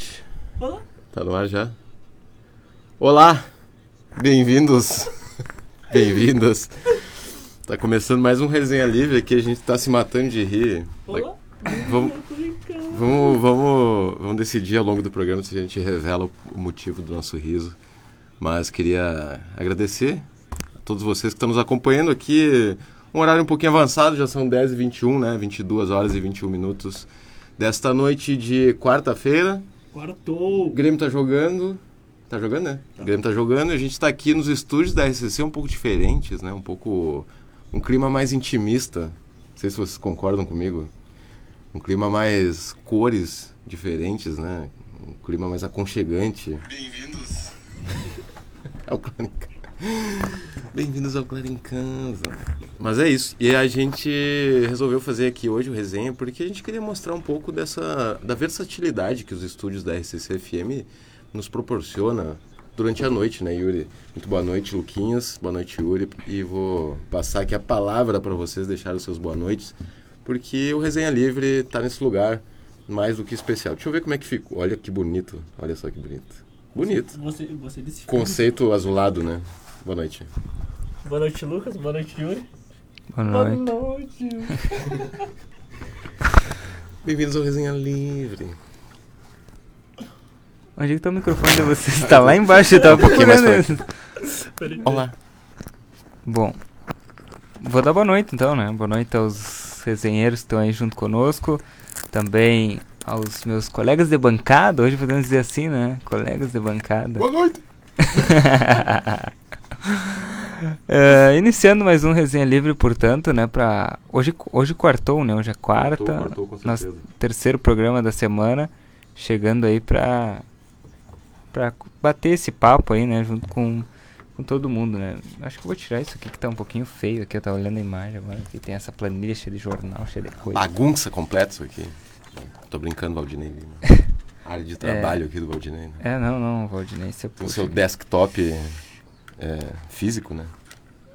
noite. Olá. Tá no ar já? Olá! Bem-vindos! Bem-vindas! Tá começando mais um Resenha Livre aqui, a gente tá se matando de rir. Olá. Vamos, vamos, vamos, vamos decidir ao longo do programa se a gente revela o motivo do nosso riso. Mas queria agradecer a todos vocês que estão nos acompanhando aqui. Um horário um pouquinho avançado, já são 10 e 21, né? 22 horas e 21 minutos desta noite de quarta-feira. O Quartou. Grêmio tá jogando. Tá jogando, né? O Grêmio tá jogando e a gente tá aqui nos estúdios da RCC um pouco diferentes, né? Um pouco. Um clima mais intimista. Não sei se vocês concordam comigo. Um clima mais cores diferentes, né? Um clima mais aconchegante. Bem-vindos! ao Clarincasa. Bem-vindos ao Clarincasa. Mas é isso. E a gente resolveu fazer aqui hoje o resenha porque a gente queria mostrar um pouco dessa da versatilidade que os estúdios da RCC FM nos proporciona durante a noite, né, Yuri? Muito boa noite, Luquinhas. Boa noite, Yuri. E vou passar aqui a palavra para vocês deixarem os seus boa noites, porque o Resenha Livre tá nesse lugar mais do que especial. Deixa eu ver como é que ficou. Olha que bonito. Olha só que bonito. Bonito. Você, você disse. Conceito azulado, né? Boa noite. Boa noite, Lucas. Boa noite, Yuri. Boa noite. noite. Bem-vindos ao Resenha Livre. Onde é que tá o microfone de vocês? Tá lá embaixo, eu tava Um pouquinho mais. Peraí. Olá. Bom, vou dar boa noite então, né? Boa noite aos resenheiros que estão aí junto conosco. Também aos meus colegas de bancada, hoje podemos dizer assim, né? Colegas de bancada. Boa noite. É, iniciando mais um Resenha Livre, portanto, né? Pra... Hoje, hoje quartou, né? Hoje é quarta. Com Nós- certeza. terceiro programa da semana, chegando aí pra, pra bater esse papo aí, né, junto com, com todo mundo, né. Acho que vou tirar isso aqui que tá um pouquinho feio aqui, eu tava olhando a imagem agora, que tem essa planilha cheia de jornal, cheia de coisa. Bagunça completa isso aqui. Tô brincando, Valdinei. Área de trabalho aqui do Valdinei. Né? É, não, não, Valdinei, você Tem o seu desktop é, físico, né?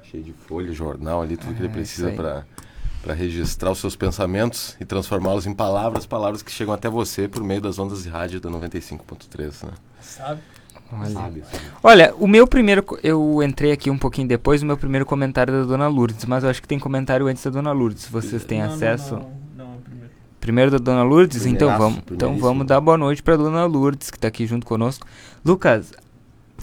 Cheio de folha, jornal ali, tudo que ele Ah, precisa para para registrar os seus pensamentos e transformá-los em palavras, palavras que chegam até você por meio das ondas de rádio da 95.3, né? Sabe? Olha. Sabe, sabe. Olha, o meu primeiro. Eu entrei aqui um pouquinho depois, o meu primeiro comentário é da Dona Lourdes, mas eu acho que tem comentário antes da Dona Lourdes. Vocês têm Não, não, acesso. Não, não, não, primeiro. Primeiro da Dona Lourdes? Então vamos, então vamos dar boa noite pra Dona Lourdes, que tá aqui junto conosco. Lucas,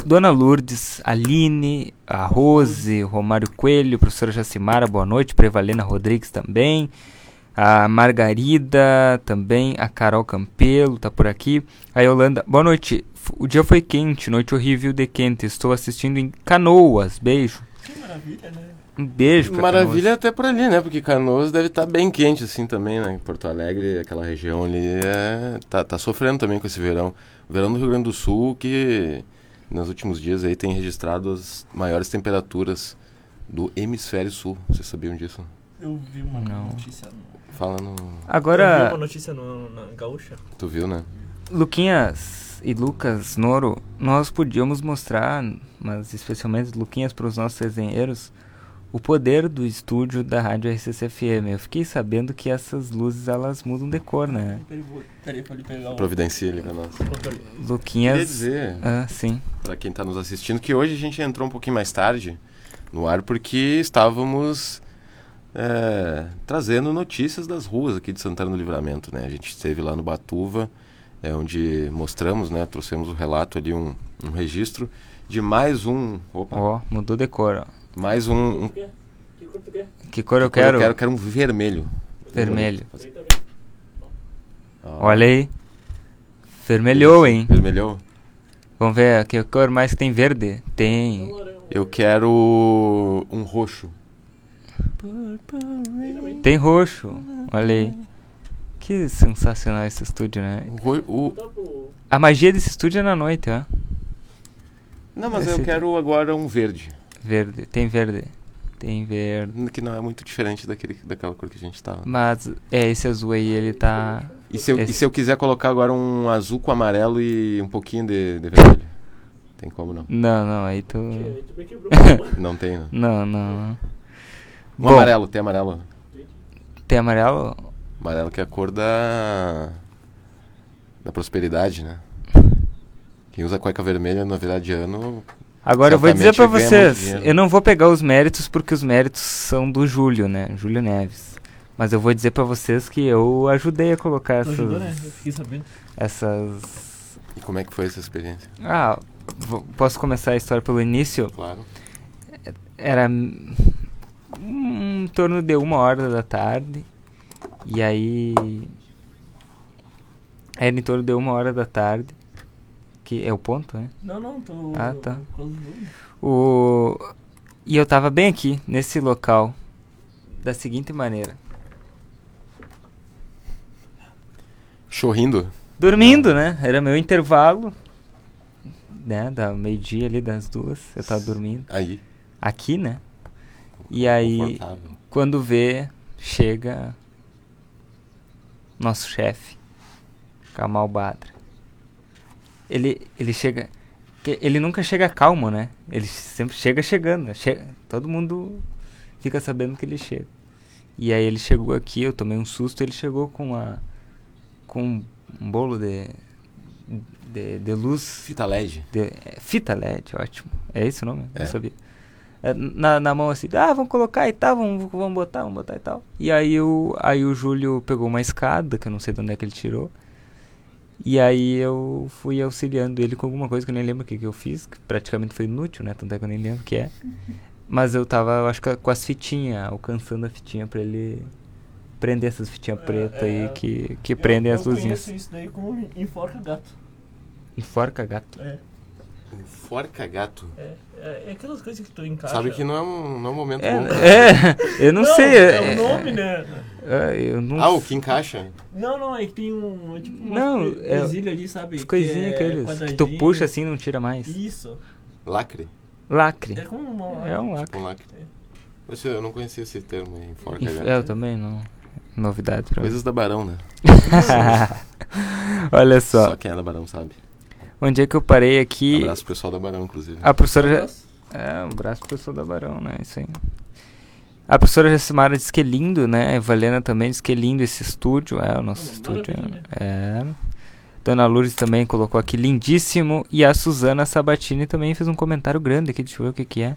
Dona Lourdes, Aline, a Rose, o Romário Coelho, professora Jacimara, boa noite. Prevalena Rodrigues também. A Margarida também. A Carol Campelo tá por aqui. A Yolanda, boa noite. O dia foi quente, noite horrível de quente. Estou assistindo em Canoas. Beijo. Que maravilha, né? Um beijo pra Maravilha até por ali, né? Porque Canoas deve estar bem quente assim também, né? Em Porto Alegre, aquela região ali, é... tá, tá sofrendo também com esse verão. O verão do Rio Grande do Sul, que nos últimos dias aí tem registrado as maiores temperaturas do hemisfério sul. Vocês sabiam disso? Eu vi uma Não. notícia. No... Fala no... Eu vi Agora, uma notícia no, na Gaúcha. Tu viu, né? Luquinhas e Lucas Noro, nós podíamos mostrar, mas especialmente Luquinhas para os nossos resenheiros, o poder do estúdio da Rádio RCC-FM. Eu fiquei sabendo que essas luzes elas mudam de cor, né? Pra ele Providencia ali pra nós. Queria Luquinhas. dizer, Ah, sim. para quem está nos assistindo, que hoje a gente entrou um pouquinho mais tarde no ar porque estávamos é, trazendo notícias das ruas aqui de Santana do Livramento, né? A gente esteve lá no Batuva, é, onde mostramos, né? Trouxemos o relato ali, um, um registro de mais um... Opa! Ó, mudou de cor, ó. Mais um... um Que cor tu quer? Que cor eu que cor quero? Eu quero, quero um vermelho. Vermelho. Olha aí. Vermelhou, hein? Vermelhou. Vamos ver que cor mais que tem verde? Tem. Eu quero um roxo. Tem roxo. Olha aí. Que sensacional esse estúdio, né? O o- A magia desse estúdio é na noite, ó. Não, mas eu Esse- quero agora um verde. Verde, tem verde. Tem verde. Que não é muito diferente daquele, daquela cor que a gente tava. Mas é esse azul aí, ele tá. E se, eu, e Esse- se eu quiser colocar agora um azul com amarelo e um pouquinho de, de vermelho? Tem como não? Não, não, aí tu. Não tem, né? Não, não. não. Um Bom, amarelo, tem amarelo. Tem amarelo? Amarelo que é a cor da. da prosperidade, né? Quem usa cueca vermelha na virada de ano. Agora eu vou dizer muito vocês, dinheiro. eu não vou pegar os méritos porque os méritos são do Júlio, né? Júlio Neves. Mas eu vou dizer pra vocês que eu ajudei a colocar essas, ajudou, né? Eu fiquei sabendo. essas. E como é que foi essa experiência? Ah, vou- posso começar a história pelo início? Claro. Era em torno de uma hora da tarde. E aí. Era em torno de uma hora da tarde. Que é o ponto, né? Não, não, tô. Ah, tá. O... E eu tava bem aqui, nesse local. Da seguinte maneira. Chorrindo. Dormindo, né? Era meu intervalo. Né? Da meio-dia ali, das duas. Eu tava dormindo. Aí. Aqui, né? E aí, quando vê, chega nosso chefe, Kamal Badra. Ele, ele chega. Ele nunca chega calmo, né? Ele sempre chega chegando. né? Che- todo mundo fica sabendo que ele chega. E aí ele chegou aqui, eu tomei um susto, ele chegou com a. com um bolo de. de, de luz Fita LED. de- é, fita LED, ótimo. É esse o nome? É. Não sabia. É, na, na mão assim, ah, vamos colocar e tal, vamos, vamos botar, vamos botar e tal. E aí o, aí o Júlio pegou uma escada, que eu não sei de onde é que ele tirou. E aí eu fui auxiliando ele com alguma coisa que eu nem lembro o que, que eu fiz, que praticamente foi inútil, né? Tanto é que eu nem lembro o que é. Mas eu tava, eu acho que com as fitinhas, alcançando a fitinha pra ele prender essas fitinhas É, pretas é, aí que, que eu- prendem as Eu luzinhas. conheço isso daí como enforca gato. Enforca gato. É, Forca gato. é, é, é aquelas coisas que tu encaixa. Sabe que não é um, não é um momento É, bom. é, eu não, sei. É é- o nome, né? É, eu não Ah, o que encaixa? Não, não, é que tem um. é Tipo uma Não, é- coisinha ali, sabe? As que coisinhas é aqueles que tu puxa assim e não tira mais. Isso. Lacre? Lacre. É como uma. É um Tipo lacre. um lacre. Esse- Eu não conhecia esse termo aí, forca Inf- gato. Eu também não. Novidade pra mim. Coisas da Barão, né? Olha Só só. quem é da Barão sabe. Onde é que eu parei aqui? Abraço pro pessoal da Barão, inclusive. A professora. já- É, um abraço pro pessoal da Barão, né? Isso aí. A professora Jacimara disse que é lindo, né? A Valena também disse que é lindo esse estúdio. É, o nosso estúdio. É. Dona Lourdes também colocou aqui lindíssimo. E a Suzana Sabatini também fez um comentário grande aqui. Deixa eu ver o que, que é.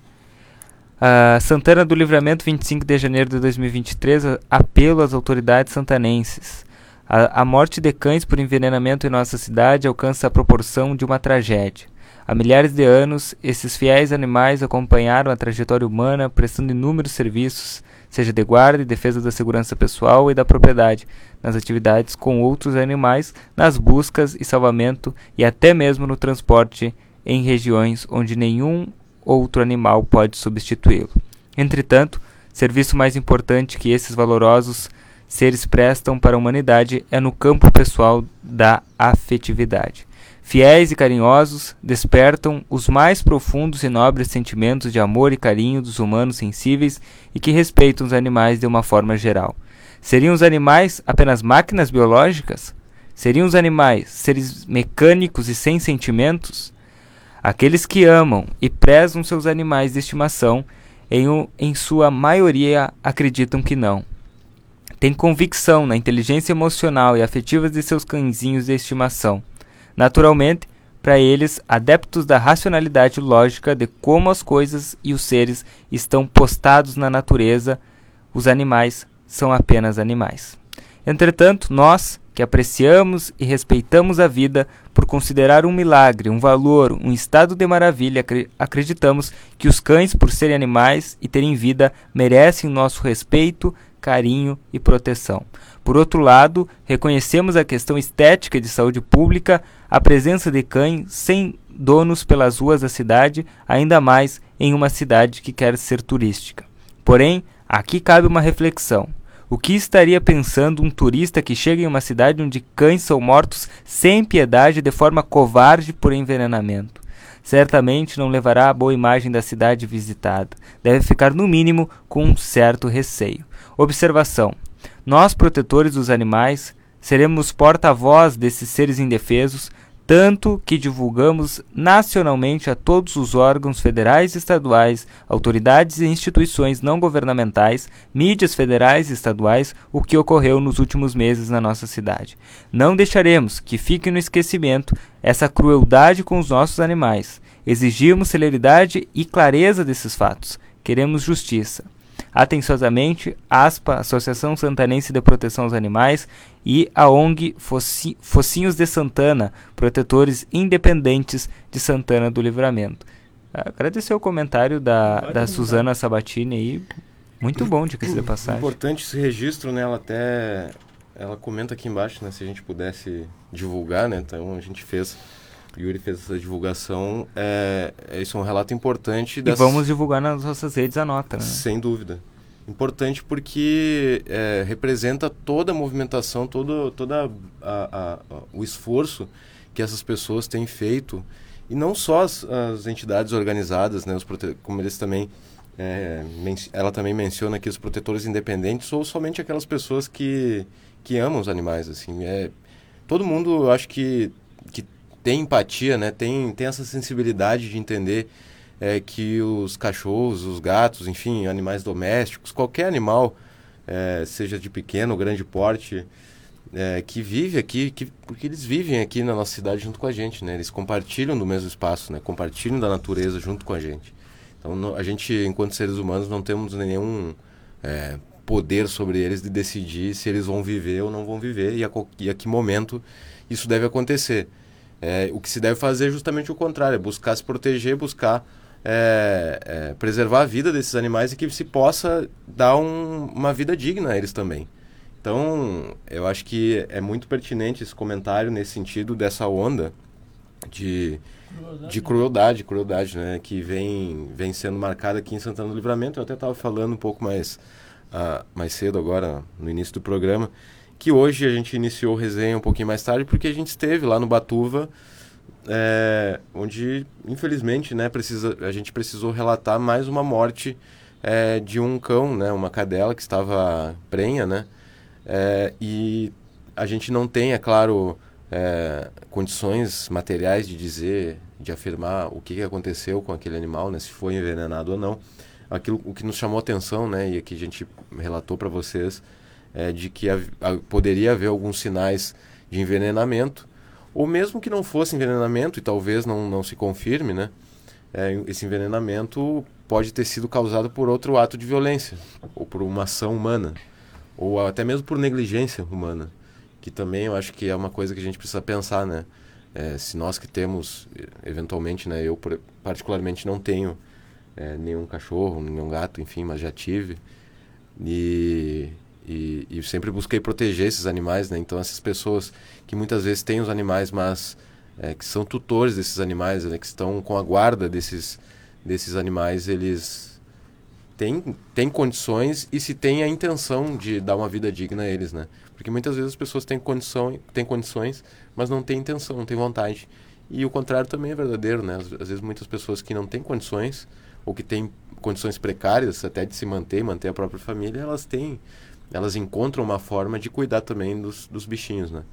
Ah, Santana do Livramento, 25 de janeiro de 2023. a- Apelo às autoridades santanenses. A, a morte de cães por envenenamento em nossa cidade alcança a proporção de uma tragédia. Há milhares de anos, esses fiéis animais acompanharam a trajetória humana, prestando inúmeros serviços, seja de guarda e defesa da segurança pessoal e da propriedade, nas atividades com outros animais, nas buscas e salvamento e até mesmo no transporte em regiões onde nenhum outro animal pode substituí-lo. Entretanto, serviço mais importante que esses valorosos seres prestam para a humanidade é no campo pessoal da afetividade. Fiéis e carinhosos, despertam os mais profundos e nobres sentimentos de amor e carinho dos humanos sensíveis e que respeitam os animais de uma forma geral. Seriam os animais apenas máquinas biológicas? Seriam os animais seres mecânicos e sem sentimentos? Aqueles que amam e prezam seus animais de estimação, em, o- em sua maioria, acreditam que não. Têm convicção na inteligência emocional e afetiva de seus cãezinhos de estimação. Naturalmente, para eles, adeptos da racionalidade lógica de como as coisas e os seres estão postados na natureza, os animais são apenas animais. Entretanto, nós, que apreciamos e respeitamos a vida por considerar um milagre, um valor, um estado de maravilha, acre- acreditamos que os cães, por serem animais e terem vida, merecem nosso respeito, carinho e proteção. Por outro lado, reconhecemos a questão estética de saúde pública, a presença de cães sem donos pelas ruas da cidade, ainda mais em uma cidade que quer ser turística. Porém, aqui cabe uma reflexão. O que estaria pensando um turista que chega em uma cidade onde cães são mortos sem piedade de forma covarde por envenenamento? Certamente não levará a boa imagem da cidade visitada. Deve ficar, no mínimo, com um certo receio. Observação: Nós, protetores dos animais, seremos porta-voz desses seres indefesos, tanto que divulgamos nacionalmente a todos os órgãos federais e estaduais, autoridades e instituições não governamentais, mídias federais e estaduais, o que ocorreu nos últimos meses na nossa cidade. Não deixaremos que fique no esquecimento essa crueldade com os nossos animais. Exigimos celeridade e clareza desses fatos. Queremos justiça. Atenciosamente, ASPA, Associação Santanense de Proteção aos Animais, e a ONG Foci Focinhos de Santana, protetores independentes de Santana do Livramento. Agradecer o comentário da, da Suzana Sabatini aí. Muito bom de que se passagem. Importante esse registro, né? Ela até ela comenta aqui embaixo, né? Se a gente pudesse divulgar, né? Então a gente fez Yuri fez essa divulgação. É, é, isso é um relato importante. Dessas... E vamos divulgar nas nossas redes a nota, né? Sem dúvida. Importante porque é, representa toda a movimentação, todo toda a, a, a, o esforço que essas pessoas têm feito. E não só as, as entidades organizadas, né, os prote... como eles também é, ela também menciona aqui os protetores independentes ou somente aquelas pessoas que, que amam os animais assim é todo mundo eu acho que tem empatia, né? Tem, tem essa sensibilidade de entender é, que os cachorros, os gatos, enfim, animais domésticos, qualquer animal, é, seja de pequeno ou grande porte, é, que vive aqui, que, porque eles vivem aqui na nossa cidade junto com a gente, né? Eles compartilham do mesmo espaço, né? Compartilham da natureza junto com a gente. Então, no, a gente, enquanto seres humanos, não temos nenhum é, poder sobre eles de decidir se eles vão viver ou não vão viver e a, e a que momento isso deve acontecer. É, o que se deve fazer é justamente o contrário, é buscar se proteger, buscar é, é, preservar a vida desses animais e que se possa dar um, uma vida digna a eles também. Então, eu acho que é muito pertinente esse comentário nesse sentido dessa onda de crueldade, de crueldade, crueldade né, que vem, vem sendo marcada aqui em Santana do Livramento. Eu até estava falando um pouco mais, uh, mais cedo agora, no início do programa, que hoje a gente iniciou resenha um pouquinho mais tarde, porque a gente esteve lá no Batuva, é, onde, infelizmente, né, precisa, a gente precisou relatar mais uma morte é, de um cão, né, uma cadela que estava prenha, né, é, e a gente não tem, é claro, é, condições materiais de dizer, de afirmar o que aconteceu com aquele animal, né, se foi envenenado ou não. Aquilo o que nos chamou atenção, né, e que a gente relatou para vocês, é, de que a, a, poderia haver alguns sinais de envenenamento, ou mesmo que não fosse envenenamento, e talvez não, não se confirme, né? É, esse envenenamento pode ter sido causado por outro ato de violência, ou por uma ação humana, ou até mesmo por negligência humana, que também eu acho que é uma coisa que a gente precisa pensar, né? É, se nós que temos, eventualmente, né? Eu particularmente não tenho é, nenhum cachorro, nenhum gato, enfim, mas já tive. E e, e sempre busquei proteger esses animais, né? Então essas pessoas que muitas vezes têm os animais, mas é, que são tutores desses animais, né? que estão com a guarda desses, desses animais, eles têm, têm condições e se têm a intenção de dar uma vida digna a eles, né? Porque muitas vezes as pessoas têm, condição, têm condições, mas não têm intenção, não têm vontade. E o contrário também é verdadeiro, né? Às, às vezes muitas pessoas que não têm condições ou que têm condições precárias até de se manter, manter a própria família, elas têm elas encontram uma forma de cuidar também dos, dos bichinhos, né?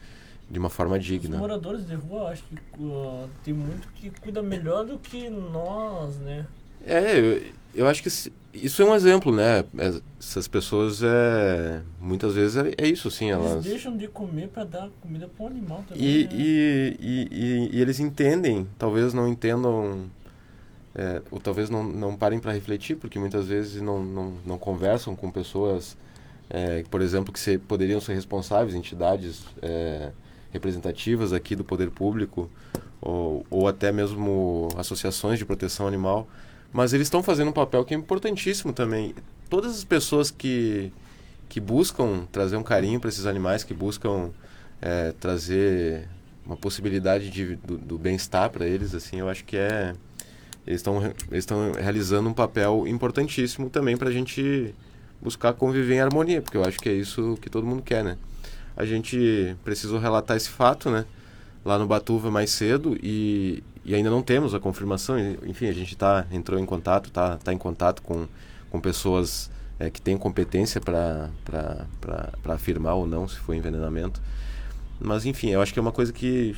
De uma forma digna. Os moradores de rua, acho que uh, tem muito que cuida melhor do que nós, né? É, eu, eu acho que isso é um exemplo, né? É, essas pessoas, é, muitas vezes, é, é isso, sim. Eles elas... deixam de comer para dar comida para o animal também. E, né? e, e, e, e eles entendem, talvez não entendam é, ou talvez não, não parem para refletir, porque muitas vezes não, não, não conversam com pessoas é, por exemplo, que se, poderiam ser responsáveis, entidades é, representativas aqui do poder público, ou, ou até mesmo associações de proteção animal, mas eles estão fazendo um papel que é importantíssimo também. Todas as pessoas que, que buscam trazer um carinho para esses animais, que buscam é, trazer uma possibilidade de, do, do bem-estar para eles, assim, eu acho que é eles estão eles estão realizando um papel importantíssimo também para a gente buscar conviver em harmonia, porque eu acho que é isso que todo mundo quer, né? A gente precisou relatar esse fato, né? Lá no Batuva mais cedo e, e ainda não temos a confirmação. Enfim, a gente tá, entrou em contato, tá, tá em contato com, com pessoas é, que têm competência para afirmar ou não se foi envenenamento. Mas enfim, eu acho que é uma coisa que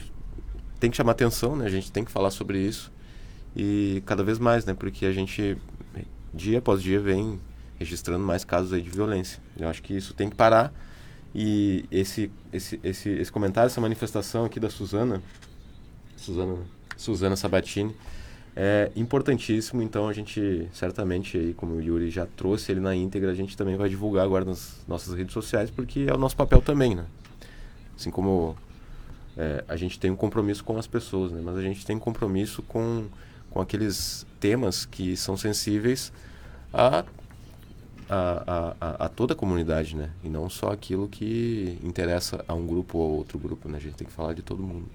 tem que chamar atenção, né? A gente tem que falar sobre isso e cada vez mais, né? Porque a gente dia após dia vem registrando mais casos aí de violência. Eu acho que isso tem que parar e esse esse esse, esse comentário, essa manifestação aqui da Suzana, Suzana, Suzana Sabatini, é importantíssimo. Então a gente certamente aí, como o Yuri já trouxe ele na íntegra, a gente também vai divulgar agora nas nossas redes sociais porque é o nosso papel também, né? Assim como é, a gente tem um compromisso com as pessoas, né? Mas a gente tem um compromisso com com aqueles temas que são sensíveis a a, a, a, toda a comunidade, né? E não só aquilo que interessa a um grupo ou outro grupo, né? A gente tem que falar de todo mundo,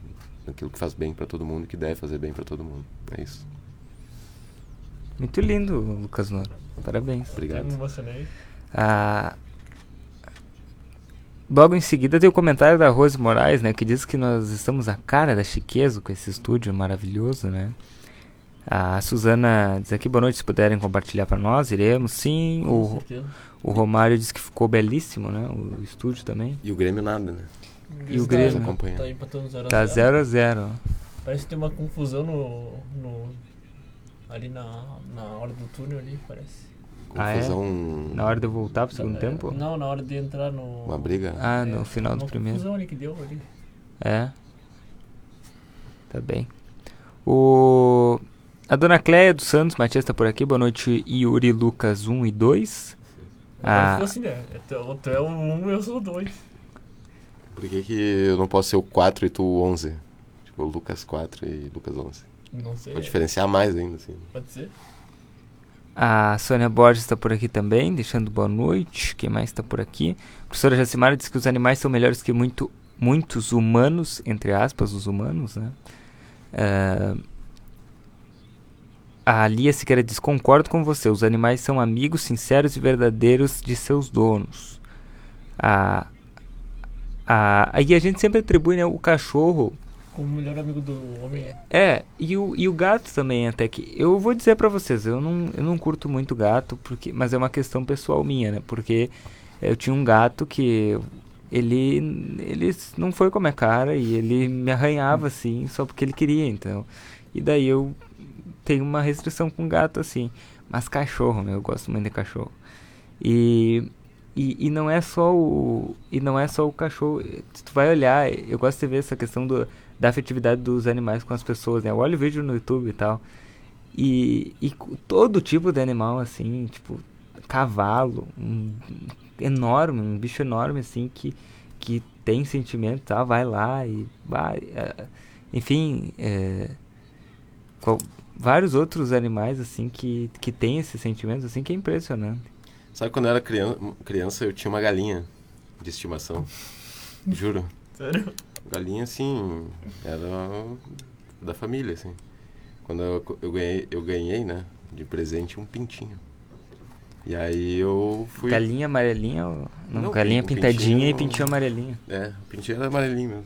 aquilo que faz bem para todo mundo, que deve fazer bem para todo mundo. É isso. Muito lindo, Lucas Noro. Parabéns. Obrigado. Eu me emocionei. Ah, logo em seguida tem o comentário da Rose Moraes, né? Que diz que nós estamos a cara da chiqueza com esse estúdio maravilhoso, né? A Suzana diz aqui, boa noite, se puderem compartilhar para nós, iremos, sim. Com O, certeza. o Romário diz que ficou belíssimo, né? O estúdio também. E o Grêmio nada, né? E o Tá- Grêmio? Acompanhando. Tá empatando 0 Tá 0 a 0 Parece que tem uma confusão no, no ali na, na hora do túnel ali, parece. Ah, é? Confusão. Na hora de eu voltar pro segundo É, tempo? Não, na hora de entrar no. Uma briga. Ah, É, no final do primeiro. confusão ali que deu ali. É. Tá bem. O... A dona Cléia dos Santos Matias tá por aqui. Boa noite, Yuri Lucas 1 e 2. Ah. Foi assim, né? Tu, tu é o 1 um, eu sou o 2. Por que, que eu não posso ser o 4 e tu o 11? Tipo, o Lucas 4 e Lucas 11. Não sei. Pra diferenciar mais ainda, assim. Pode ser. a Sônia Borges tá por aqui também, deixando boa noite. Quem mais tá por aqui? A professora Jacimara diz que os animais são melhores que muito, muitos humanos, entre aspas, os humanos, né? Ah, a Lia Siqueira diz: Concordo com você, os animais são amigos sinceros e verdadeiros de seus donos. A, a, aí a gente sempre atribui né, o cachorro Como o melhor amigo do homem é. é, e o, e o gato também, até que. Eu vou dizer pra vocês, eu não, eu não curto muito gato, porque, mas é uma questão pessoal minha, né? Porque eu tinha um gato que ele, ele não foi com a minha cara e ele me arranhava assim, só porque ele queria, então. E daí eu tenho uma restrição com gato assim. Mas cachorro, meu, eu gosto muito de cachorro. E, e, e não é só o. E não é só o cachorro. Se tu vai olhar, eu gosto de ver essa questão do, da afetividade dos animais com as pessoas, né? Eu olho vídeo no YouTube e tal. E, e todo tipo de animal, assim, tipo, cavalo, um enorme, um bicho enorme, assim, que, que tem sentimento tal, vai lá e vai. é, enfim, é, qual- vários outros animais, assim, que, que tem esses sentimentos, assim, que é impressionante. Sabe quando eu era criança, criança eu tinha uma galinha de estimação. Juro. Sério? Galinha, assim, era da família, assim. Quando eu, eu, ganhei, eu ganhei, né, de presente um pintinho. E aí eu fui... Galinha amarelinha, ou- não, Não, galinha pin- pintadinha e pintinho- pintinho amarelinho. É, o pintinho era amarelinho mesmo.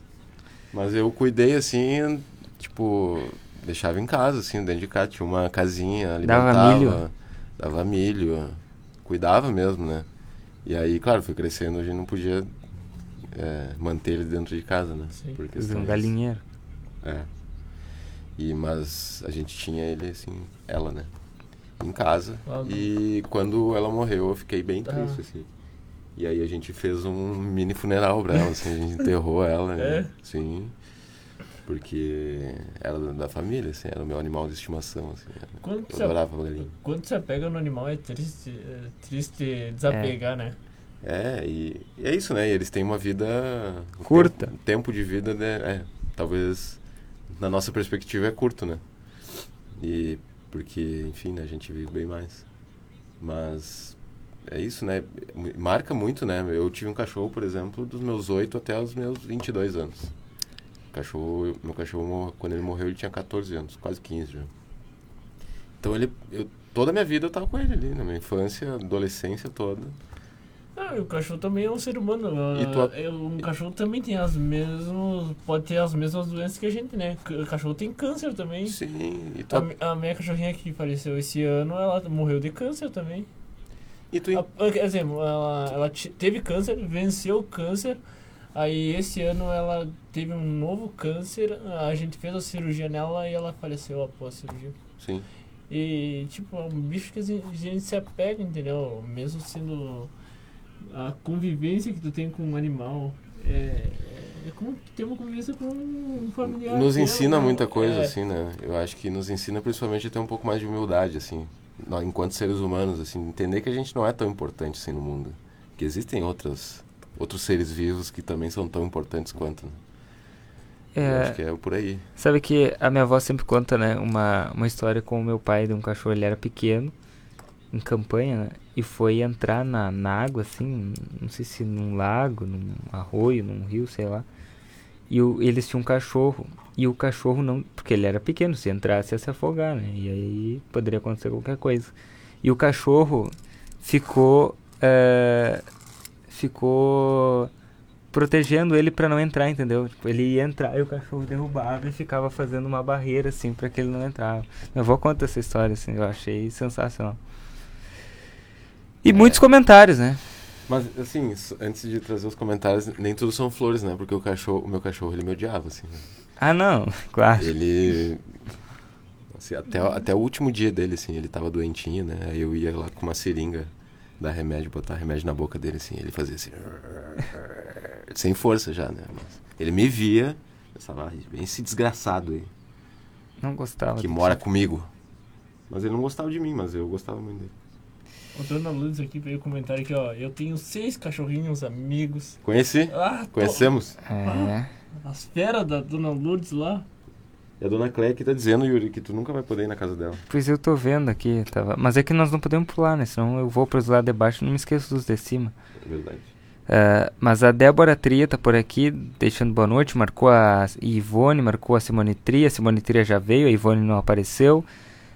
Mas eu cuidei, assim, tipo, deixava em casa, assim, dentro de casa. Tinha uma casinha, Dava alimentava. milho? Dava milho. Cuidava mesmo, né? E aí, claro, fui crescendo, a gente não podia é, manter ele dentro de casa, né? Sim. Por Um galinheiro. É. E, mas a gente tinha ele, assim, ela, né? Em casa. Ah, e quando ela morreu, eu fiquei bem Ah. triste, assim. E aí a gente fez um mini funeral pra ela, assim, a gente enterrou ela, né? É? Sim. Porque era da- família, assim, era o meu animal de estimação, assim. Quando Eu você, adorava a galinha. quando você pega no animal é triste, é triste desapegar, né? É, e, e é isso, né? E eles têm uma vida... Curta. Tempo, tempo de vida, né? É, talvez na nossa perspectiva é curto, né? E porque, enfim, né, a gente vive bem mais. Mas é isso, né? Marca muito, né? Eu tive um cachorro, por exemplo, dos meus 8 até os meus 22 anos. Cachorro, meu cachorro, quando ele morreu, ele tinha 14 anos, quase 15 já. Então ele, eu, toda a minha vida eu tava com ele ali, na minha infância, adolescência toda. Ah, e o cachorro também é um ser humano. E ah, é, Um cachorro também tem as mesmas. Pode ter as mesmas doenças que a gente, né? O cachorro tem câncer também. Sim, e tu, A, a minha cachorrinha que faleceu esse ano, ela morreu de câncer também. e tu A- dizer, ela, ela teve câncer, venceu o câncer. Aí esse ano ela teve um novo câncer, a gente fez a cirurgia nela e ela faleceu após a cirurgia. Sim. E, tipo, é um bicho que a gente se apega, entendeu? Mesmo sendo a convivência que tu tem com um animal. É, é como ter uma convivência com um familiar. Nos ensina né? muita coisa, É, assim, né? Eu acho que nos ensina principalmente a ter um pouco mais de humildade, assim. Enquanto seres humanos, assim. Entender que a gente não é tão importante assim no mundo. Que existem outras, outros seres vivos que também são tão importantes quanto. Né? É, acho que é por aí. Sabe que a minha avó sempre conta, né, uma, uma história com o meu pai de um cachorro, ele era pequeno, em campanha, né, e foi entrar na, na água, assim, não sei se num lago, num arroio, num rio, sei lá, e o, eles tinham um cachorro, e o cachorro não, porque ele era pequeno, se entrasse ia se afogar, né, e aí poderia acontecer qualquer coisa. E o cachorro ficou, eh, ficou protegendo ele pra não entrar, entendeu? Tipo, ele ia entrar e o cachorro derrubava e ficava fazendo uma barreira assim pra que ele não entrava. Minha avó conta essa história assim, eu achei sensacional. E muitos comentários, né? Mas, assim, antes de trazer os comentários, nem tudo são flores, né? Porque o cachorro, o meu cachorro, ele me odiava, assim. né? Ah, não, claro. Ele... assim, até, até o último dia dele, assim, ele tava doentinho, né? Aí eu ia lá com uma seringa dar remédio, botar remédio na boca dele, assim. Ele fazia assim... Sem força já, né? Mas ele me via, pensava, "Ah, vem esse desgraçado aí, Não gostava. que mora tipo. comigo. Mas ele não gostava de mim, mas eu gostava muito dele. O Dona Lourdes aqui veio comentar aqui, ó. Eu tenho seis cachorrinhos amigos. Conheci? Ah, tô- Conhecemos? É. As feras da Dona Lourdes lá. E a dona Cleia que tá dizendo, Yuri, que tu nunca vai poder ir na casa dela. Pois eu tô vendo aqui, tava. Mas é que nós não podemos pular, né? Senão eu vou pros lados de baixo e não me esqueço dos de cima. É verdade. Ah, mas a Débora Tria tá por aqui, deixando boa noite. Marcou a Ivone, marcou a Simone Tria. A Simone Tria já veio, a Ivone não apareceu.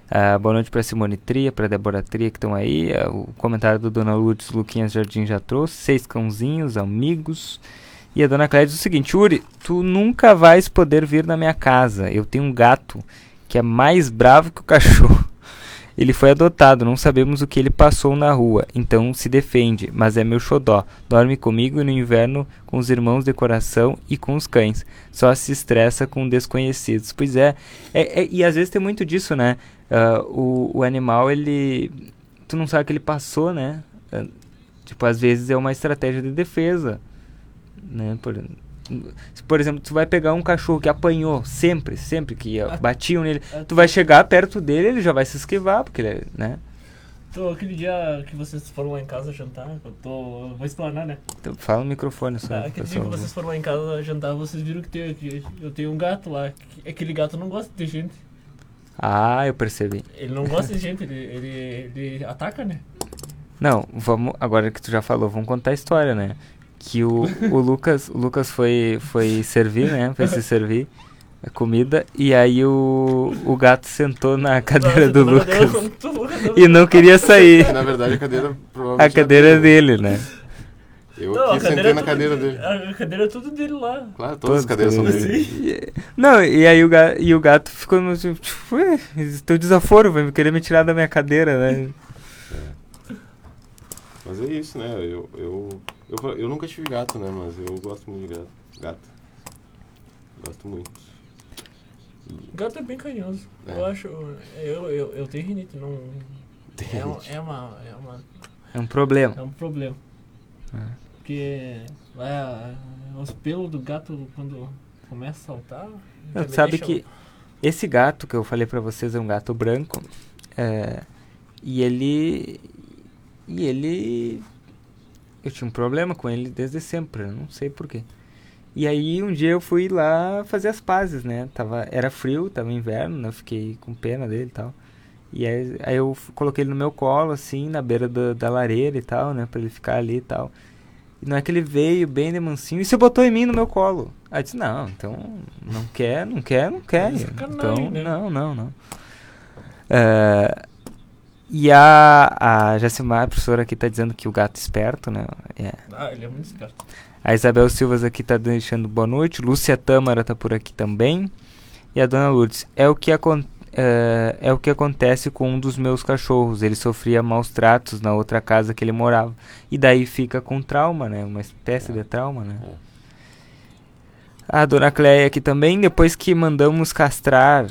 Ah, boa noite pra Simone Tria, pra Débora Tria que estão aí. Ah, o comentário do Dona Lourdes Luquinhas Jardim já trouxe. Seis cãozinhos, amigos. E a Dona Cléia diz o seguinte: Uri, tu nunca vais poder vir na minha casa. Eu tenho um gato que é mais bravo que o cachorro. Ele foi adotado, não sabemos o que ele passou na rua, então se defende, mas é meu xodó. Dorme comigo no inverno com os irmãos de coração e com os cães. Só se estressa com desconhecidos. Pois é, é- é- e às vezes tem muito disso, né? Ah, o, o animal, ele. Tu não sabe o que ele passou, né? Ah, tipo, às vezes é uma estratégia de defesa. Né? Por, por exemplo, tu vai pegar um cachorro que apanhou sempre, sempre que batiam nele. Tu vai chegar perto dele, ele já vai se esquivar, porque ele, é, né? Tô, aquele dia que vocês foram lá em casa jantar, eu tô. eu Vou explanar, né? Então, fala no microfone só. Ah, aquele dia pessoal. que vocês foram lá em casa jantar, vocês viram que, tem, que eu tenho um gato lá. que Aquele gato não gosta de gente. Ah, eu percebi. Ele não gosta de gente, ele, ele, ele ataca, né? Não, vamos. Agora que tu já falou, vamos contar a história, né? Que o, o Lucas, o Lucas foi, foi servir, né? Foi se servir a comida. E aí o, o gato sentou na cadeira Nossa, do Lucas cadeira. e não queria sair. Na verdade, a cadeira provavelmente A cadeira é dele, né? Eu Não, aqui sentei é na cadeira dele. A cadeira é tudo dele lá. Claro, todas as Todas cadeiras são dele. Não, e aí o, ga, e o gato ficou no tipo, ué, teu desaforo, vai querer me tirar da minha cadeira, né? Mas é isso, né? Eu, eu, eu, eu nunca tive gato, né? Mas eu gosto muito de gato. Gato. Gosto muito. Gato é bem carinhoso. É. Eu acho. Eu, eu, eu tenho rinite, não. Tem É, um- é, uma, é, uma, É um problema. é um problema. É. Porque a- os pelos do gato quando começa a saltar. Não, sabe deixa- que esse gato que eu falei pra vocês é um gato branco. é, e ele. E ele. Eu tinha um problema com ele desde sempre, eu não sei porquê. E aí um dia eu fui lá fazer as pazes, né? Tava, era frio, tava inverno, né? Eu fiquei com pena dele e tal. E aí, aí eu coloquei ele no meu colo, assim, na beira da, da lareira e tal, né? Pra ele ficar ali e tal. E não é que ele veio bem de mansinho e você botou em mim no meu colo. Aí eu disse, não, então não quer, não quer, não quer. É Então, né? não, não, não. É, e a, a Jacimar, a professora aqui, tá dizendo que o gato é esperto, né? É. Ah, ele é muito esperto. A Isabel Silvas aqui tá deixando boa noite. Lúcia Tâmara tá por aqui também. E a Dona Lourdes. É o que, acon é, é o que acontece com um dos meus cachorros. Ele sofria maus tratos na outra casa que ele morava. E daí fica com trauma, né? Uma espécie de trauma, né? A dona Cleia aqui também, depois que mandamos castrar,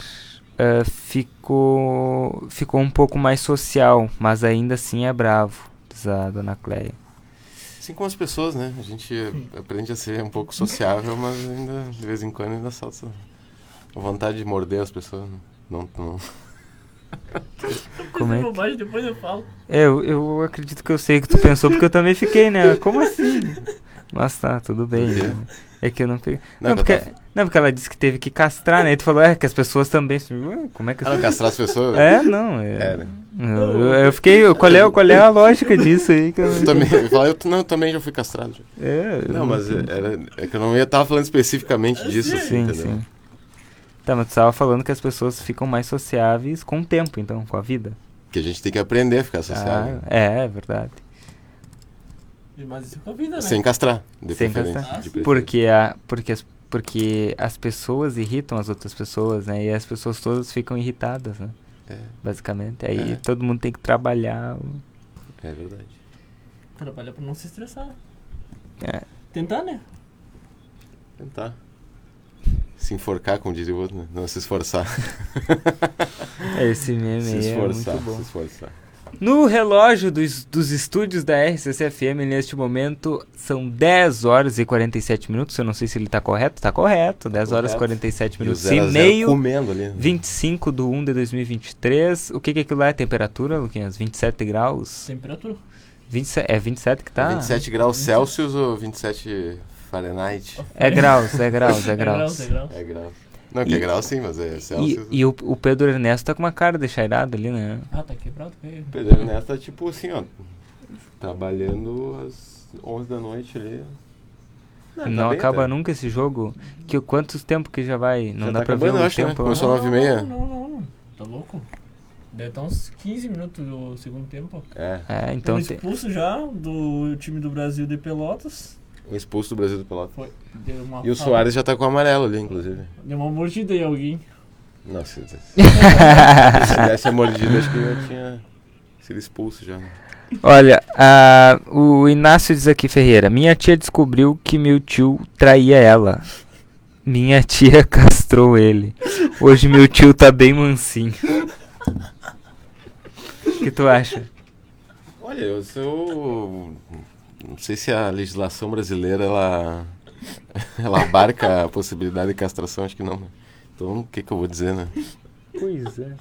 ah, ficou, ficou um pouco mais social, mas ainda assim é bravo, diz a dona Cleia. Assim como as pessoas, né? A gente aprende a ser um pouco sociável, mas ainda, de vez em quando, ainda salta a vontade de morder as pessoas. né? Não, não. Como é que- bobagem, depois eu falo. É, eu, eu acredito que eu sei o que tu pensou, porque eu também fiquei, né? Como assim? Mas tá, tudo bem. Né? É que eu não peguei. Não, Não, porque, tava- não, porque ela disse que teve que castrar, né? E tu falou, é, que as pessoas também. Como é que Ah, não, castrar as pessoas? É, não. É, É, né? eu, eu- fiquei. Qual é, qual é a lógica disso aí? Que eu, Eu também, eu, falava, eu, não, eu também já fui castrado. já. é, eu Não, mas é- era, é que eu não ia tava falando especificamente disso, assim, Sim, entendeu? sim. Tá, mas tu tava falando que as pessoas ficam mais sociáveis com o tempo, então, com a vida. Que a gente tem que aprender a ficar sociável. Ah, é, é verdade. Mas isso com a vida, né? Sem castrar, de Sem castrar. de preferência. Porque, a, porque, as, porque as pessoas irritam as outras pessoas, né? E as pessoas todas ficam irritadas, né? É, Basicamente. Aí É. todo mundo tem que trabalhar. é verdade. Trabalhar pra não se estressar. É. Tentar, né? Tentar. Se enforcar, como dizia o outro, né? Não se esforçar. Esse meme se aí é esforçar, muito bom. se esforçar. No relógio dos, dos estúdios da RCCFM, neste momento, são 10 horas e 47 minutos. Eu não sei se ele tá correto. Tá correto. 10 horas e correto. 47 E o minutos zero e a zero meio. comendo ali. né? 25 do 1 de 2023. O que que é aquilo lá? É temperatura, Luquinhas? 27 graus? Temperatura. 27, é 27 que tá? 27 graus Celsius ou 27 Fahrenheit? É graus, é graus, é É graus, graus. é graus. É graus. Não, que é E- grau sim, mas é E, Celsius. e o, o Pedro Ernesto tá com uma cara de chairado ali, né? Ah, tá quebrado? É. Pedro Ernesto tá tipo assim, ó. Trabalhando às 11 da noite ali. Não, tá bem, acaba tá. nunca esse jogo. Que, quantos tempo que já vai? Não Já dá tá pra ver o acho, né? tempo. Começou né? nove e meia. Não, não, não. Tá louco? Deve estar uns 15 minutos do segundo tempo. É, É, então Então, tem... expulso já do time do Brasil de Pelotas. Um expulso do Brasil do Pelota. Foi. E o Soares já tá com o amarelo ali, inclusive. Deu uma mordida em alguém. Nossa, se se desse a mordida, acho que eu tinha sido expulso já. Olha, a- o Inácio diz aqui, Ferreira. Minha tia descobriu que meu tio traía ela. Minha tia castrou ele. Hoje meu tio tá bem mansinho. O que tu acha? Olha, eu sou. Não sei se a legislação brasileira ela, ela abarca a possibilidade de castração, acho que não. né? Então, o que, que eu vou dizer, né? Pois é.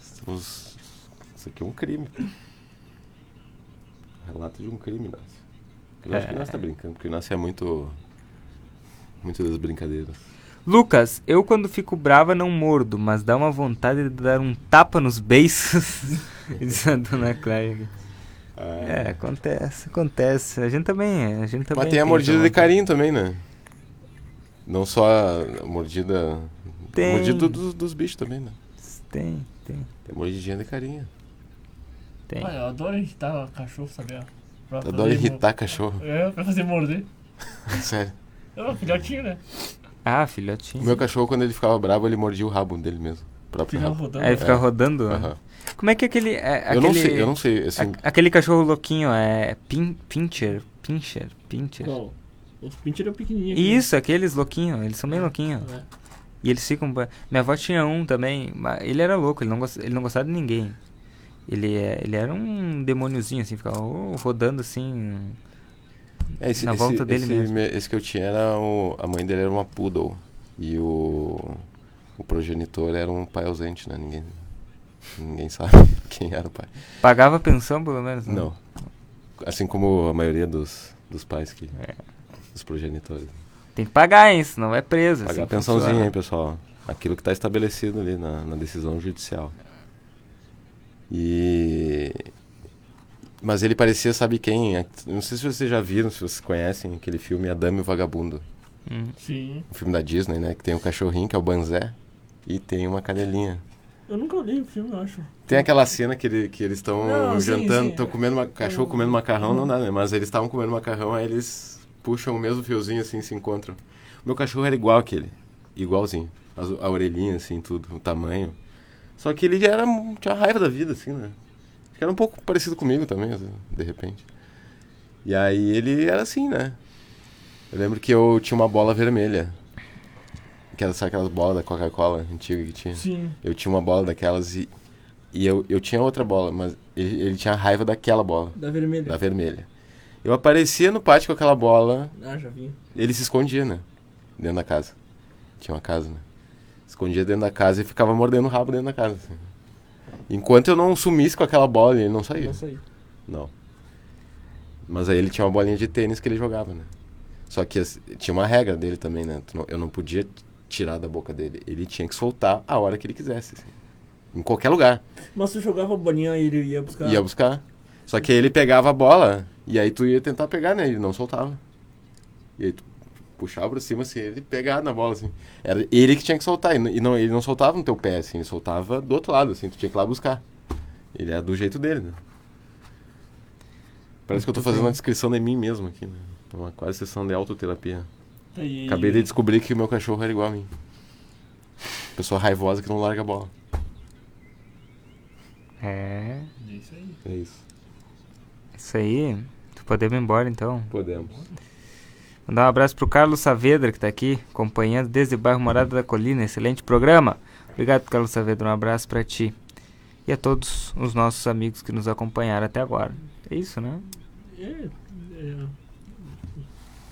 Estamos- Isso aqui é um crime. Relato de um crime, Inácio. Eu acho que o Inácio tá brincando, porque o Inácio é muito. Muito das brincadeiras. Lucas, eu quando fico brava não mordo, mas dá uma vontade de dar um tapa nos beiços. Diz a dona Cléia. É, acontece, acontece. A gente também é. A gente também Mas tem a mordida de carinho também, né? Não só a mordida. Tem. Mordida dos, dos bichos também, né? Tem, tem, Tem mordidinha de carinho. tem. Ah, eu adoro irritar cachorro, sabe? Pra Adoro fazer irritar cachorro. É, pra fazer morder. Sério. É um filhotinho, né? Ah, O filhotinho. meu cachorro, quando ele ficava bravo, ele mordia o rabo dele mesmo. O próprio Fica rabo. rodando. Aí fica É. rodando. Aham. Como é que é aquele. É, Eu não aquele- sei, eu não sei, assim. a- aquele cachorro louquinho é. Pin, pincher? Pincher? Pincher? Qual? Os pincher é pequenininho. aqui. Isso, aqueles louquinhos. Eles são bem louquinhos. É. E eles ficam. Minha avó tinha um também. mas Ele era louco, ele não, gost... ele não gostava de ninguém. Ele, é... ele era um demôniozinho, assim, ficava rodando assim. É, esse, na esse- volta dele esse mesmo. me- Esse que eu tinha era o. A mãe dele era uma poodle. E o. O progenitor era um pai ausente, né? Ninguém. Ninguém sabe quem era o pai. Pagava pensão, pelo menos? né? Não. Assim como a maioria dos, dos pais que. É. Dos progenitores. Tem que pagar, hein? Senão vai preso. Pagar a assim, pensãozinha, funciona. hein, pessoal. Aquilo que está estabelecido ali na, na decisão judicial. E. Mas ele parecia, sabe quem? Não sei se vocês já viram, se vocês conhecem aquele filme A Dama e o Vagabundo. Hum. Sim. Um filme da Disney, né? Que tem um cachorrinho, que é o Banzé, e tem uma cadelinha. Eu nunca olhei o filme, eu acho. Tem aquela cena que, ele, que eles estão jantando, estão comendo uma, cachorro comendo macarrão, não dá, né? Mas eles estavam comendo macarrão, aí eles puxam o mesmo fiozinho assim, se encontram. O meu cachorro era igual aquele, igualzinho. As- A, orelhinha, assim, tudo, o tamanho. Só que ele era, tinha raiva da vida, assim, né? Acho que era um pouco parecido comigo também, assim, de repente. E aí ele era assim, né? Eu lembro que eu tinha uma bola vermelha. Que era, sabe aquelas bolas da Coca-Cola antiga que tinha? Sim. Eu tinha uma bola daquelas e, e eu, eu tinha outra bola, mas ele, ele tinha raiva daquela bola, Da vermelha. da vermelha. Eu aparecia no pátio com aquela bola, Ah, já vi. ele se escondia, né? Dentro da casa. Tinha uma casa, né? Escondia dentro da casa e ficava mordendo o rabo dentro da casa. assim. Enquanto eu não sumisse com aquela bola, ele não saía. Não sei. Não. Mas aí ele tinha uma bolinha de tênis que ele jogava, né? Só que tinha uma regra dele também, né? Eu não podia tirar da boca dele. Ele tinha que soltar a hora que ele quisesse. assim. Em qualquer lugar. Mas tu jogava a bolinha e ele ia buscar. Ia buscar. Só que ele pegava a bola e aí tu ia tentar pegar, né? Ele não soltava. E aí tu puxava pra cima assim, ele pegava na bola, assim. Era ele que tinha que soltar. E não- não, ele não soltava no teu pé, assim, ele soltava do outro lado, assim, tu tinha que ir lá buscar. Ele é do jeito dele, né? Parece que eu tô fazendo uma descrição de mim mesmo aqui, né? Uma quase sessão de autoterapia. E- Acabei de descobrir que o meu cachorro era igual a mim. Pessoa raivosa que não larga a bola. É. É isso aí. É isso. Isso aí. Tu podemos ir embora então. Podemos. Mandar um abraço pro Carlos Saavedra, que tá aqui, acompanhando desde o bairro Morada da Colina. Excelente programa. Obrigado, Carlos Saavedra. Um abraço pra ti. E a todos os nossos amigos que nos acompanharam até agora. É isso, né? É, é.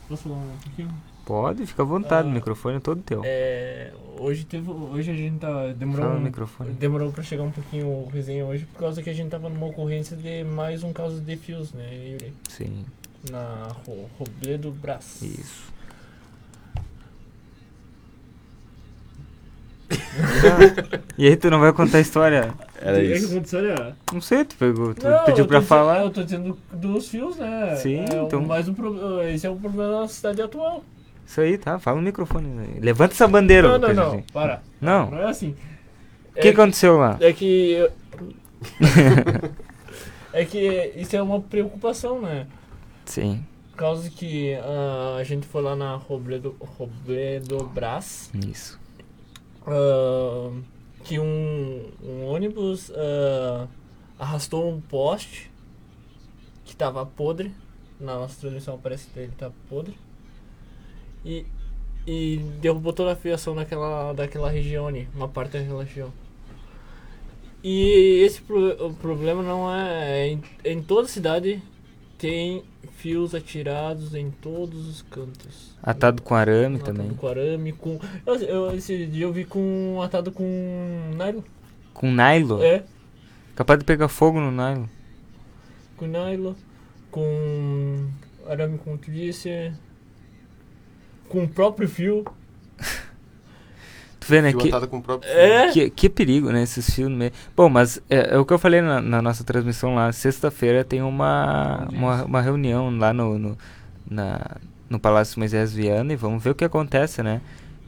Posso falar um pouquinho? Pode, fica à vontade, Ah. o microfone é todo teu. É, hoje teve. Hoje a gente tá. Demorou. Fala um- microfone. Demorou pra chegar um pouquinho o resenha hoje por causa que a gente tava numa ocorrência de mais um caso de fios, né, Yuri? Sim, Na Ro- Robledo Brás. isso. e aí tu não vai contar a história? Era O que que isso. né? Não sei, tu, pegou, tu Não, pediu pra falar. Eu tô dizendo dos fios, né? Sim, é então- Mais um esse é o problema da cidade atual. Isso aí, tá? Fala no microfone. né? Levanta essa bandeira, não, não, não. Jardim. Para. Não. Não é assim. O que aconteceu lá? É que. eu- é que isso é uma preocupação, né? Sim, Por causa que ah, a gente foi lá na Robledo, Robledo Brás, isso. ah, que um, um ônibus ah, arrastou um poste que tava podre. Na nossa transmissão aparece que ele tá podre. E, e derrubou toda a fiação daquela, daquela região ali, uma parte daquela região. E esse pro, problema não é. Em, em toda cidade tem fios atirados em todos os cantos. Atado com arame Atado também. Com arame, com. Eu, eu- esse dia eu vi com. atado com nylon. Com nylon? É, Capaz de pegar fogo no nylon. com nylon, com arame como tu disse. Com o próprio fio. Tu vê, né? Fio Que, atado com o próprio É. que, que perigo, né? Esses fios no meio. Bom, mas é, é o que eu falei na, na nossa transmissão lá. Sexta-feira tem uma, uma, uma reunião lá no, no, na, no Palácio Moisés Viana e vamos ver o que acontece, né?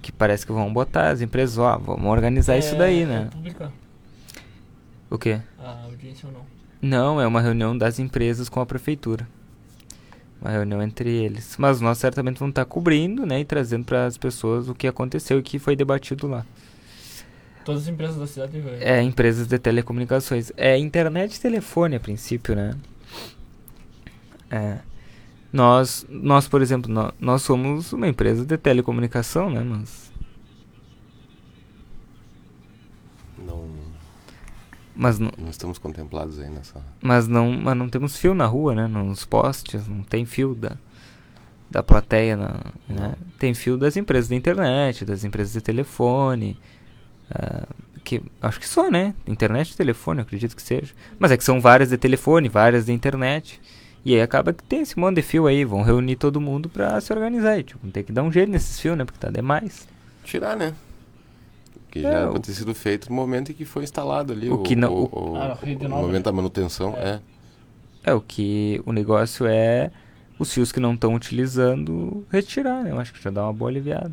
Que parece que vão botar as empresas, ó, vamos organizar isso É, daí, é né? publicar O quê? a audiência ou não. Não, é uma reunião das empresas com a prefeitura. Uma reunião entre eles. Mas nós certamente vamos estar cobrindo, né? E trazendo para as pessoas o que aconteceu e que foi debatido lá. Todas as empresas da cidade vai. É, empresas de telecomunicações. É internet e telefone a princípio, né? É. Nós, nós por exemplo, nó- nós, somos uma empresa de telecomunicação, né? Mas, Não, mas, não, não estamos contemplados aí nessa. mas, não, mas não temos fio na rua, né? Nos postes, não tem fio da, da plateia, na, né? Tem fio das empresas de internet, das empresas de telefone. ah, que acho que só, né? Internet e telefone, acredito que seja. Mas é que são várias de telefone, várias de internet. E aí acaba que tem esse monte de fio aí, vão reunir todo mundo pra se organizar. E, tipo, tem que dar um jeito nesses fios, né? Porque tá demais. Tirar, né? Que É, já era o- ter sido feito no momento em que foi instalado ali. O que não- O, o- Ah, a rede o momento da manutenção, é. É, o que o negócio é os fios que não estão utilizando retirar, né? Eu acho que já dá uma boa aliviada.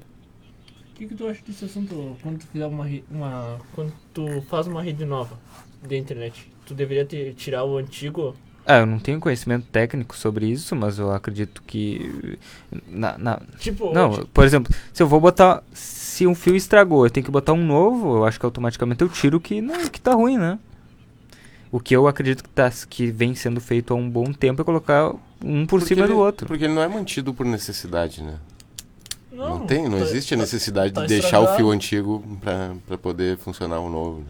O que, que tu acha desse assunto quando tu fizer uma, uma. Quando tu faz uma rede nova de internet? Tu deveria ter, tirar o antigo. Ah, eu não tenho conhecimento técnico sobre isso, mas eu acredito que. Na, na- Tipo, Não, por exemplo, se eu vou botar. Se um fio estragou, eu tenho que botar um novo, eu acho que automaticamente eu tiro o que, não, o que tá ruim, né? O que eu acredito que, tá, que vem sendo feito há um bom tempo é colocar um por Porque cima ele- do outro. Porque ele não é mantido por necessidade, né? Não, tem, não tá- existe a tá- necessidade tá de deixar o estragado. fio antigo para poder funcionar o novo. né?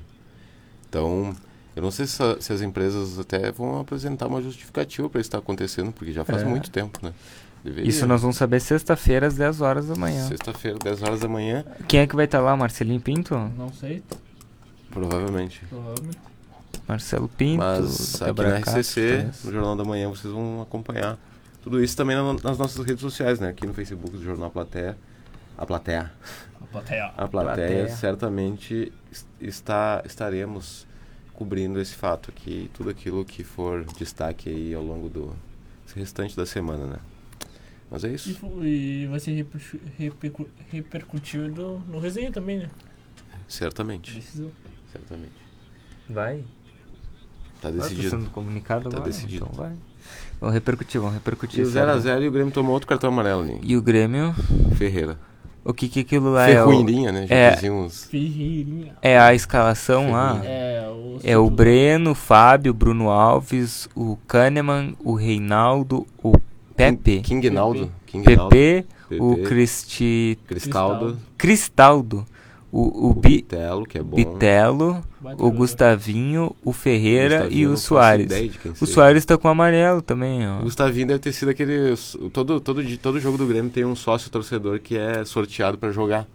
Então, eu não sei se, se as empresas até vão apresentar uma justificativa para isso estar acontecendo, porque já faz É. muito tempo, né? Deveria. Isso nós vamos saber sexta-feira às 10 horas da manhã. Sexta-feira, 10 horas da manhã, Quem é que vai estar lá? Marcelinho Pinto? Não sei, provavelmente. provavelmente. Marcelo Pinto. Mas aqui na RCC, no Jornal da Manhã, vocês vão acompanhar. Tudo isso também na- nas nossas redes sociais, né? Aqui no Facebook do Jornal Plateia. A Plateia. A plateia. A plateia, Plateia. certamente es- está, estaremos cobrindo esse fato aqui, tudo aquilo que for destaque aí ao longo do restante da semana, né? Mas é E, isso. fu- e vai ser repercu- repercu- repercutido no resenha também, né? Certamente, Decisão. certamente. Vai. Tá Ah, tá decidido. sendo comunicado Tá agora? decidido. Então vai. Vamos repercutir, vamos repercutir. E o sabe? 0x0 e o Grêmio tomou outro cartão amarelo ali. E o Grêmio, Ferreira. o que que aquilo lá é? Ferruirinha, né? Já é- diziam os... Ferreirinha. é a escalação lá? É o, É o Breno, o Fábio, o Bruno Alves, o Kahneman, o Reinaldo, o Pepe, King Naldo. King Naldo. Pepe, o Pepe, Cristi... Cristaldo. Cristaldo, o, o, O Bi... Bitelo, que é bom. Bitelo, o. Gustavinho, o Ferreira Gustavinho, e o Soares. O. Soares tá com amarelo também, ó. O Gustavinho deve ter sido aquele. Todo, todo, todo jogo do Grêmio tem um sócio torcedor que é sorteado pra jogar.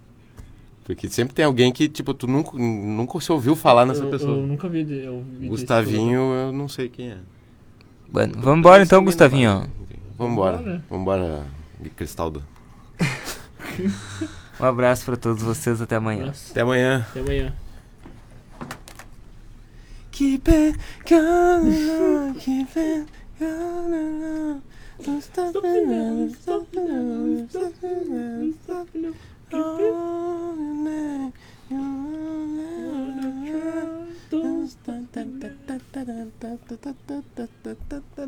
Porque sempre tem alguém que, tipo, tu nunca, nunca se ouviu falar nessa eu, pessoa. Eu nunca vi. Eu vi Gustavinho, eu não sei quem é. Bueno, vamos embora então, Gustavinho. Vambora. Vambora. Vambora, Cristaldo. Um abraço pra todos vocês, até amanhã. Nossa, Até amanhã. Até amanhã. Keep it going, keep it going. Stop Stop it now, stop it now, stop it now, stop it now. Oh, Don't Don't